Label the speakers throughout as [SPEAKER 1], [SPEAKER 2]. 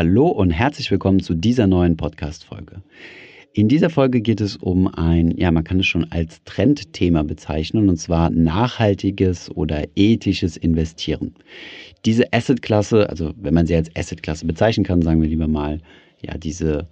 [SPEAKER 1] Hallo und herzlich willkommen zu dieser neuen Podcast-Folge. In dieser Folge geht es um ein, ja, man kann es schon als Trendthema bezeichnen, und zwar nachhaltiges oder ethisches Investieren. Diese Asset-Klasse, also wenn man sie als Asset-Klasse bezeichnen kann, sagen wir lieber mal, ja, diese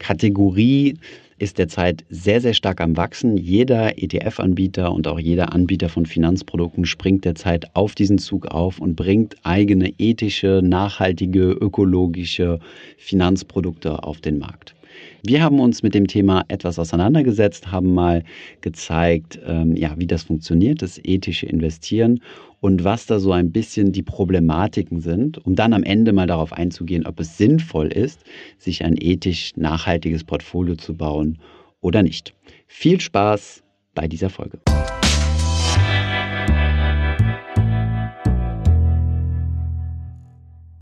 [SPEAKER 1] Kategorie ist derzeit sehr, sehr stark am Wachsen. Jeder ETF-Anbieter und auch jeder Anbieter von Finanzprodukten springt derzeit auf diesen Zug auf und bringt eigene ethische, nachhaltige, ökologische Finanzprodukte auf den Markt. Wir haben uns mit dem Thema etwas auseinandergesetzt, haben mal gezeigt, ähm, ja, wie das funktioniert, das ethische Investieren und was da so ein bisschen die Problematiken sind, um dann am Ende mal darauf einzugehen, ob es sinnvoll ist, sich ein ethisch nachhaltiges Portfolio zu bauen oder nicht. Viel Spaß bei dieser Folge.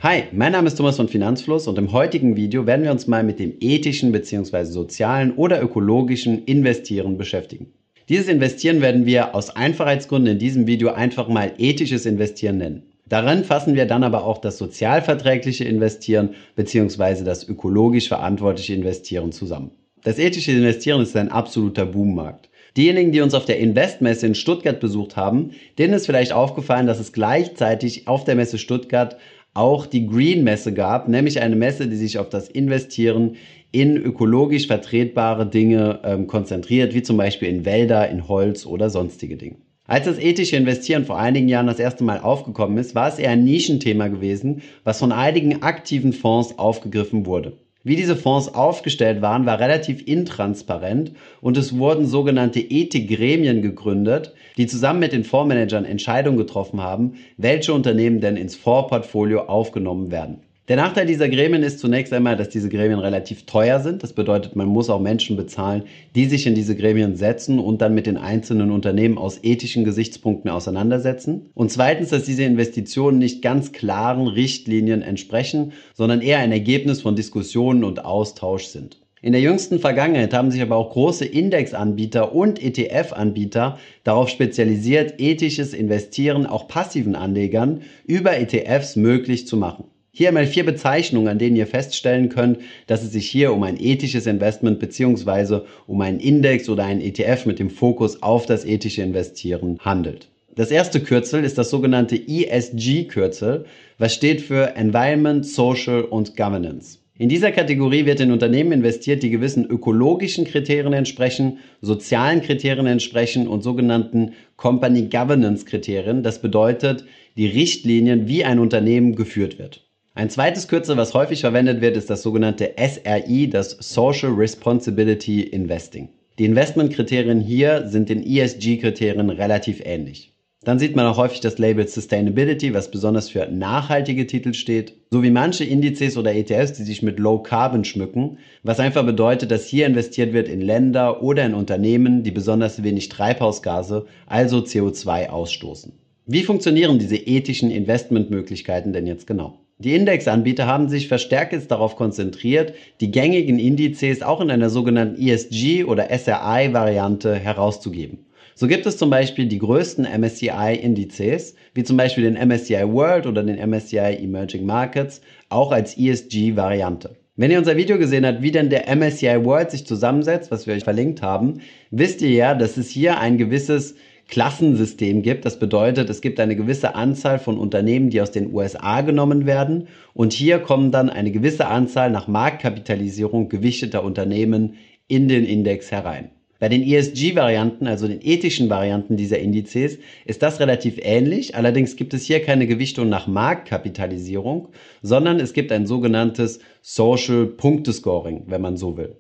[SPEAKER 1] Hi, mein Name ist Thomas von Finanzfluss und im heutigen Video werden wir uns mal mit dem ethischen bzw. sozialen oder ökologischen Investieren beschäftigen. Dieses Investieren werden wir aus Einfachheitsgründen in diesem Video einfach mal ethisches Investieren nennen. Darin fassen wir dann aber auch das sozialverträgliche Investieren bzw. das ökologisch verantwortliche Investieren zusammen. Das ethische Investieren ist ein absoluter Boommarkt. Diejenigen, die uns auf der Investmesse in Stuttgart besucht haben, denen ist vielleicht aufgefallen, dass es gleichzeitig auf der Messe Stuttgart auch die Green Messe gab, nämlich eine Messe, die sich auf das Investieren in ökologisch vertretbare Dinge ähm, konzentriert, wie zum Beispiel in Wälder, in Holz oder sonstige Dinge. Als das ethische Investieren vor einigen Jahren das erste Mal aufgekommen ist, war es eher ein Nischenthema gewesen, was von einigen aktiven Fonds aufgegriffen wurde. Wie diese Fonds aufgestellt waren, war relativ intransparent und es wurden sogenannte Ethikgremien gegründet, die zusammen mit den Fondsmanagern Entscheidungen getroffen haben, welche Unternehmen denn ins Fondsportfolio aufgenommen werden. Der Nachteil dieser Gremien ist zunächst einmal, dass diese Gremien relativ teuer sind. Das bedeutet, man muss auch Menschen bezahlen, die sich in diese Gremien setzen und dann mit den einzelnen Unternehmen aus ethischen Gesichtspunkten auseinandersetzen. Und zweitens, dass diese Investitionen nicht ganz klaren Richtlinien entsprechen, sondern eher ein Ergebnis von Diskussionen und Austausch sind. In der jüngsten Vergangenheit haben sich aber auch große Indexanbieter und ETF-Anbieter darauf spezialisiert, ethisches Investieren auch passiven Anlegern über ETFs möglich zu machen. Hier einmal vier Bezeichnungen, an denen ihr feststellen könnt, dass es sich hier um ein ethisches Investment beziehungsweise um einen Index oder einen ETF mit dem Fokus auf das ethische Investieren handelt. Das erste Kürzel ist das sogenannte ESG-Kürzel, was steht für Environment, Social und Governance. In dieser Kategorie wird in Unternehmen investiert, die gewissen ökologischen Kriterien entsprechen, sozialen Kriterien entsprechen und sogenannten Company Governance Kriterien. Das bedeutet die Richtlinien, wie ein Unternehmen geführt wird. Ein zweites Kürzel, was häufig verwendet wird, ist das sogenannte SRI, das Social Responsibility Investing. Die Investmentkriterien hier sind den ESG-Kriterien relativ ähnlich. Dann sieht man auch häufig das Label Sustainability, was besonders für nachhaltige Titel steht, sowie manche Indizes oder ETFs, die sich mit Low Carbon schmücken, was einfach bedeutet, dass hier investiert wird in Länder oder in Unternehmen, die besonders wenig Treibhausgase, also CO2 ausstoßen. Wie funktionieren diese ethischen Investmentmöglichkeiten denn jetzt genau? Die Indexanbieter haben sich verstärkt jetzt darauf konzentriert, die gängigen Indizes auch in einer sogenannten ESG oder SRI-Variante herauszugeben. So gibt es zum Beispiel die größten MSCI-Indizes, wie zum Beispiel den MSCI World oder den MSCI Emerging Markets, auch als ESG-Variante. Wenn ihr unser Video gesehen habt, wie denn der MSCI World sich zusammensetzt, was wir euch verlinkt haben, wisst ihr ja, dass es hier ein gewisses Klassensystem gibt. Das bedeutet, es gibt eine gewisse Anzahl von Unternehmen, die aus den USA genommen werden. Und hier kommen dann eine gewisse Anzahl nach Marktkapitalisierung gewichteter Unternehmen in den Index herein. Bei den ESG-Varianten, also den ethischen Varianten dieser Indizes, ist das relativ ähnlich. Allerdings gibt es hier keine Gewichtung nach Marktkapitalisierung, sondern es gibt ein sogenanntes Social Punktescoring, wenn man so will.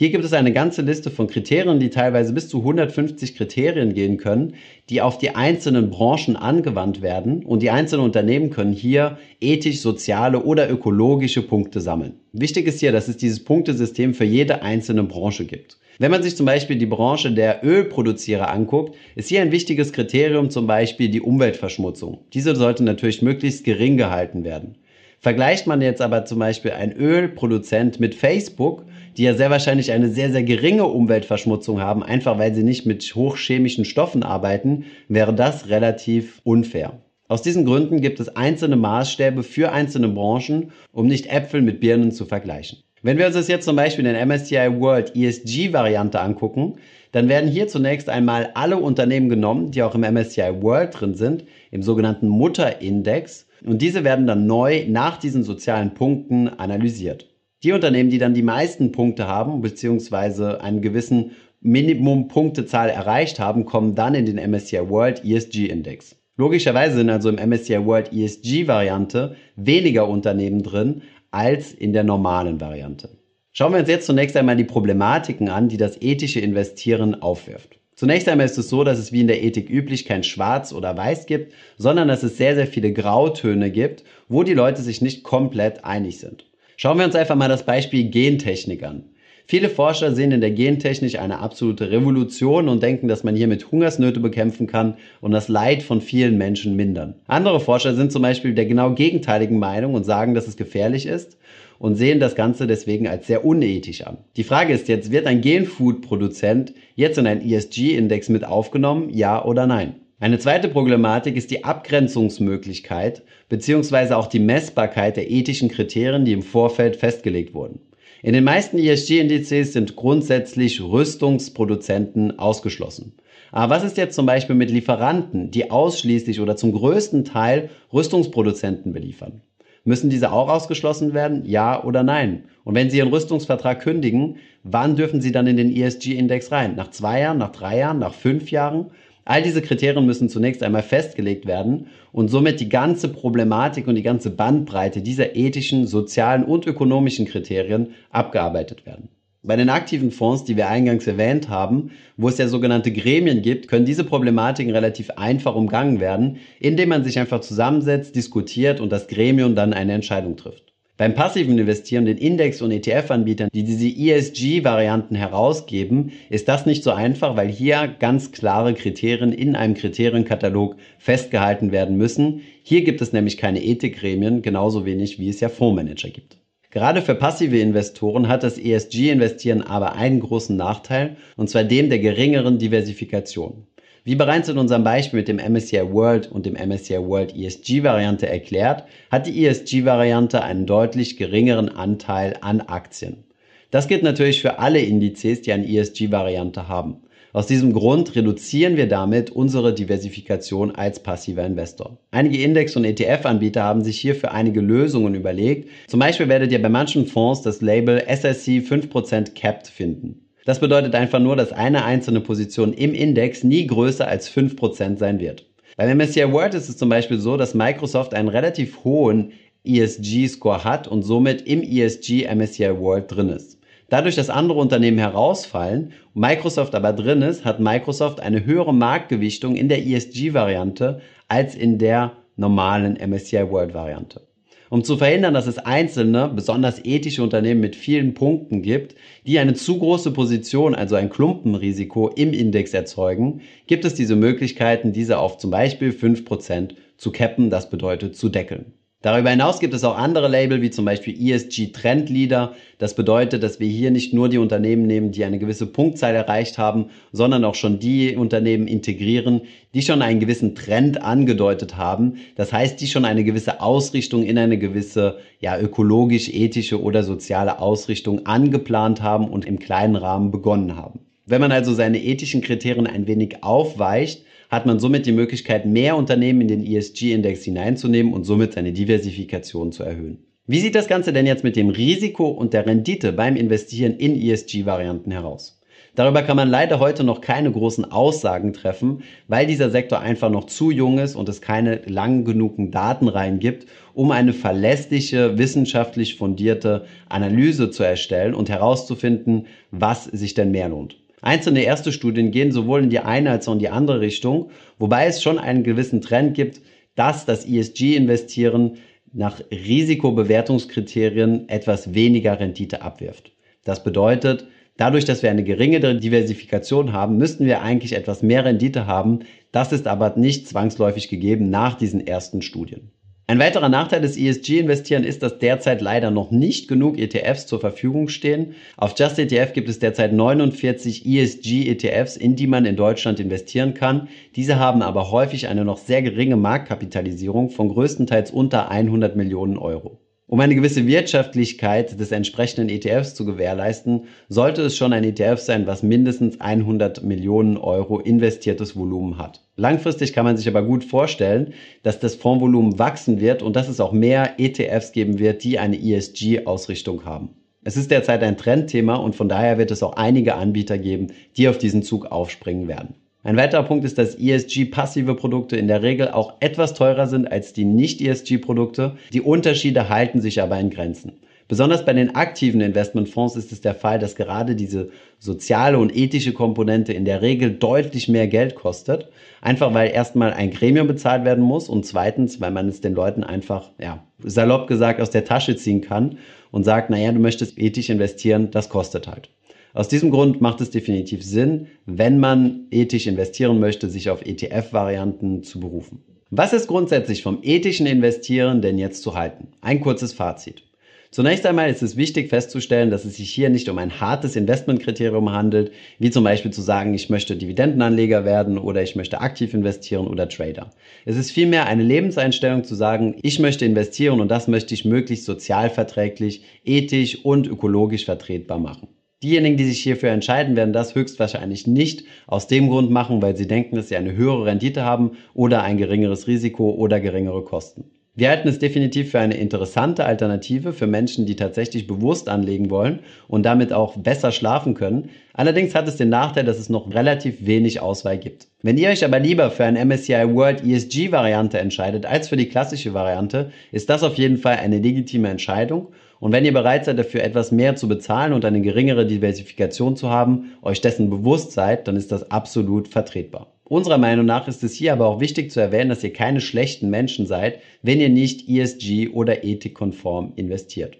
[SPEAKER 1] Hier gibt es eine ganze Liste von Kriterien, die teilweise bis zu 150 Kriterien gehen können, die auf die einzelnen Branchen angewandt werden und die einzelnen Unternehmen können hier ethisch, soziale oder ökologische Punkte sammeln. Wichtig ist hier, dass es dieses Punktesystem für jede einzelne Branche gibt. Wenn man sich zum Beispiel die Branche der Ölproduzierer anguckt, ist hier ein wichtiges Kriterium zum Beispiel die Umweltverschmutzung. Diese sollte natürlich möglichst gering gehalten werden. Vergleicht man jetzt aber zum Beispiel einen Ölproduzent mit Facebook, die ja sehr wahrscheinlich eine sehr, sehr geringe Umweltverschmutzung haben, einfach weil sie nicht mit hochchemischen Stoffen arbeiten, wäre das relativ unfair. Aus diesen Gründen gibt es einzelne Maßstäbe für einzelne Branchen, um nicht Äpfel mit Birnen zu vergleichen. Wenn wir uns das jetzt zum Beispiel in der MSCI World ESG-Variante angucken, dann werden hier zunächst einmal alle Unternehmen genommen, die auch im MSCI World drin sind, im sogenannten Mutterindex. Und diese werden dann neu nach diesen sozialen Punkten analysiert. Die Unternehmen, die dann die meisten Punkte haben, beziehungsweise einen gewissen Minimum-Punktezahl erreicht haben, kommen dann in den MSCI World ESG Index. Logischerweise sind also im MSCI World ESG Variante weniger Unternehmen drin als in der normalen Variante. Schauen wir uns jetzt zunächst einmal die Problematiken an, die das ethische Investieren aufwirft. Zunächst einmal ist es so, dass es wie in der Ethik üblich kein Schwarz oder Weiß gibt, sondern dass es sehr, sehr viele Grautöne gibt, wo die Leute sich nicht komplett einig sind. Schauen wir uns einfach mal das Beispiel Gentechnik an. Viele Forscher sehen in der Gentechnik eine absolute Revolution und denken, dass man hiermit Hungersnöte bekämpfen kann und das Leid von vielen Menschen mindern. Andere Forscher sind zum Beispiel der genau gegenteiligen Meinung und sagen, dass es gefährlich ist und sehen das Ganze deswegen als sehr unethisch an. Die Frage ist jetzt, wird ein Genfood-Produzent jetzt in einen ESG-Index mit aufgenommen, ja oder nein? Eine zweite Problematik ist die Abgrenzungsmöglichkeit bzw. auch die Messbarkeit der ethischen Kriterien, die im Vorfeld festgelegt wurden. In den meisten ESG-Indizes sind grundsätzlich Rüstungsproduzenten ausgeschlossen. Aber was ist jetzt zum Beispiel mit Lieferanten, die ausschließlich oder zum größten Teil Rüstungsproduzenten beliefern? Müssen diese auch ausgeschlossen werden? Ja oder nein? Und wenn Sie Ihren Rüstungsvertrag kündigen, wann dürfen Sie dann in den ESG-Index rein? Nach zwei Jahren, nach drei Jahren, nach fünf Jahren? All diese Kriterien müssen zunächst einmal festgelegt werden und somit die ganze Problematik und die ganze Bandbreite dieser ethischen, sozialen und ökonomischen Kriterien abgearbeitet werden. Bei den aktiven Fonds, die wir eingangs erwähnt haben, wo es ja sogenannte Gremien gibt, können diese Problematiken relativ einfach umgangen werden, indem man sich einfach zusammensetzt, diskutiert und das Gremium dann eine Entscheidung trifft. Beim passiven Investieren, den Index- und ETF-Anbietern, die diese ESG-Varianten herausgeben, ist das nicht so einfach, weil hier ganz klare Kriterien in einem Kriterienkatalog festgehalten werden müssen. Hier gibt es nämlich keine Ethikgremien, genauso wenig wie es ja Fondsmanager gibt. Gerade für passive Investoren hat das ESG-Investieren aber einen großen Nachteil, und zwar dem der geringeren Diversifikation. Wie bereits in unserem Beispiel mit dem MSCI World und dem MSCI World ESG Variante erklärt, hat die ESG Variante einen deutlich geringeren Anteil an Aktien. Das gilt natürlich für alle Indizes, die eine ESG Variante haben. Aus diesem Grund reduzieren wir damit unsere Diversifikation als passiver Investor. Einige Index- und ETF-Anbieter haben sich hierfür einige Lösungen überlegt. Zum Beispiel werdet ihr bei manchen Fonds das Label SSC 5% Capped finden. Das bedeutet einfach nur, dass eine einzelne Position im Index nie größer als 5% sein wird. Beim MSCI World ist es zum Beispiel so, dass Microsoft einen relativ hohen ESG-Score hat und somit im ESG MSCI World drin ist. Dadurch, dass andere Unternehmen herausfallen Microsoft aber drin ist, hat Microsoft eine höhere Marktgewichtung in der ESG-Variante als in der normalen MSCI World-Variante. Um zu verhindern, dass es einzelne, besonders ethische Unternehmen mit vielen Punkten gibt, die eine zu große Position, also ein Klumpenrisiko im Index erzeugen, gibt es diese Möglichkeiten, diese auf zum Beispiel 5% zu cappen, das bedeutet zu deckeln. Darüber hinaus gibt es auch andere Label, wie zum Beispiel ESG Trend Leader. Das bedeutet, dass wir hier nicht nur die Unternehmen nehmen, die eine gewisse Punktzahl erreicht haben, sondern auch schon die Unternehmen integrieren, die schon einen gewissen Trend angedeutet haben. Das heißt, die schon eine gewisse Ausrichtung in eine gewisse, ja, ökologisch, ethische oder soziale Ausrichtung angeplant haben und im kleinen Rahmen begonnen haben. Wenn man also seine ethischen Kriterien ein wenig aufweicht, hat man somit die Möglichkeit, mehr Unternehmen in den ESG-Index hineinzunehmen und somit seine Diversifikation zu erhöhen. Wie sieht das Ganze denn jetzt mit dem Risiko und der Rendite beim Investieren in ESG-Varianten heraus? Darüber kann man leider heute noch keine großen Aussagen treffen, weil dieser Sektor einfach noch zu jung ist und es keine lang genugen Datenreihen gibt, um eine verlässliche, wissenschaftlich fundierte Analyse zu erstellen und herauszufinden, was sich denn mehr lohnt. Einzelne erste Studien gehen sowohl in die eine als auch in die andere Richtung, wobei es schon einen gewissen Trend gibt, dass das ESG-Investieren nach Risikobewertungskriterien etwas weniger Rendite abwirft. Das bedeutet, dadurch, dass wir eine geringere Diversifikation haben, müssten wir eigentlich etwas mehr Rendite haben. Das ist aber nicht zwangsläufig gegeben nach diesen ersten Studien. Ein weiterer Nachteil des ESG-Investieren ist, dass derzeit leider noch nicht genug ETFs zur Verfügung stehen. Auf Just ETF gibt es derzeit 49 ESG-ETFs, in die man in Deutschland investieren kann. Diese haben aber häufig eine noch sehr geringe Marktkapitalisierung von größtenteils unter 100 Millionen Euro. Um eine gewisse Wirtschaftlichkeit des entsprechenden ETFs zu gewährleisten, sollte es schon ein ETF sein, was mindestens 100 Millionen Euro investiertes Volumen hat. Langfristig kann man sich aber gut vorstellen, dass das Fondsvolumen wachsen wird und dass es auch mehr ETFs geben wird, die eine ESG-Ausrichtung haben. Es ist derzeit ein Trendthema und von daher wird es auch einige Anbieter geben, die auf diesen Zug aufspringen werden. Ein weiterer Punkt ist, dass ESG-passive Produkte in der Regel auch etwas teurer sind als die Nicht-ESG-Produkte. Die Unterschiede halten sich aber in Grenzen. Besonders bei den aktiven Investmentfonds ist es der Fall, dass gerade diese soziale und ethische Komponente in der Regel deutlich mehr Geld kostet. Einfach weil erstmal ein Gremium bezahlt werden muss und zweitens, weil man es den Leuten einfach, ja, salopp gesagt aus der Tasche ziehen kann und sagt, naja, du möchtest ethisch investieren, das kostet halt. Aus diesem Grund macht es definitiv Sinn, wenn man ethisch investieren möchte, sich auf ETF-Varianten zu berufen. Was ist grundsätzlich vom ethischen Investieren denn jetzt zu halten? Ein kurzes Fazit. Zunächst einmal ist es wichtig festzustellen, dass es sich hier nicht um ein hartes Investmentkriterium handelt, wie zum Beispiel zu sagen, ich möchte Dividendenanleger werden oder ich möchte aktiv investieren oder Trader. Es ist vielmehr eine Lebenseinstellung zu sagen, ich möchte investieren und das möchte ich möglichst sozialverträglich, ethisch und ökologisch vertretbar machen. Diejenigen, die sich hierfür entscheiden, werden das höchstwahrscheinlich nicht aus dem Grund machen, weil sie denken, dass sie eine höhere Rendite haben oder ein geringeres Risiko oder geringere Kosten. Wir halten es definitiv für eine interessante Alternative für Menschen, die tatsächlich bewusst anlegen wollen und damit auch besser schlafen können. Allerdings hat es den Nachteil, dass es noch relativ wenig Auswahl gibt. Wenn ihr euch aber lieber für eine MSCI World ESG Variante entscheidet als für die klassische Variante, ist das auf jeden Fall eine legitime Entscheidung. Und wenn ihr bereit seid, dafür etwas mehr zu bezahlen und eine geringere Diversifikation zu haben, euch dessen bewusst seid, dann ist das absolut vertretbar. Unserer Meinung nach ist es hier aber auch wichtig zu erwähnen, dass ihr keine schlechten Menschen seid, wenn ihr nicht ESG oder ethikkonform investiert.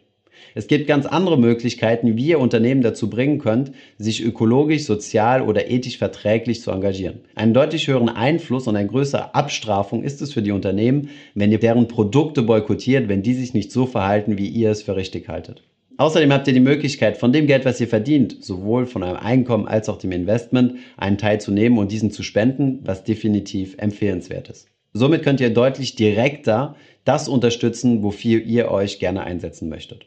[SPEAKER 1] Es gibt ganz andere Möglichkeiten, wie ihr Unternehmen dazu bringen könnt, sich ökologisch, sozial oder ethisch verträglich zu engagieren. Einen deutlich höheren Einfluss und eine größere Abstrafung ist es für die Unternehmen, wenn ihr deren Produkte boykottiert, wenn die sich nicht so verhalten, wie ihr es für richtig haltet. Außerdem habt ihr die Möglichkeit, von dem Geld, was ihr verdient, sowohl von eurem Einkommen als auch dem Investment, einen Teil zu nehmen und diesen zu spenden, was definitiv empfehlenswert ist. Somit könnt ihr deutlich direkter das unterstützen, wofür ihr euch gerne einsetzen möchtet.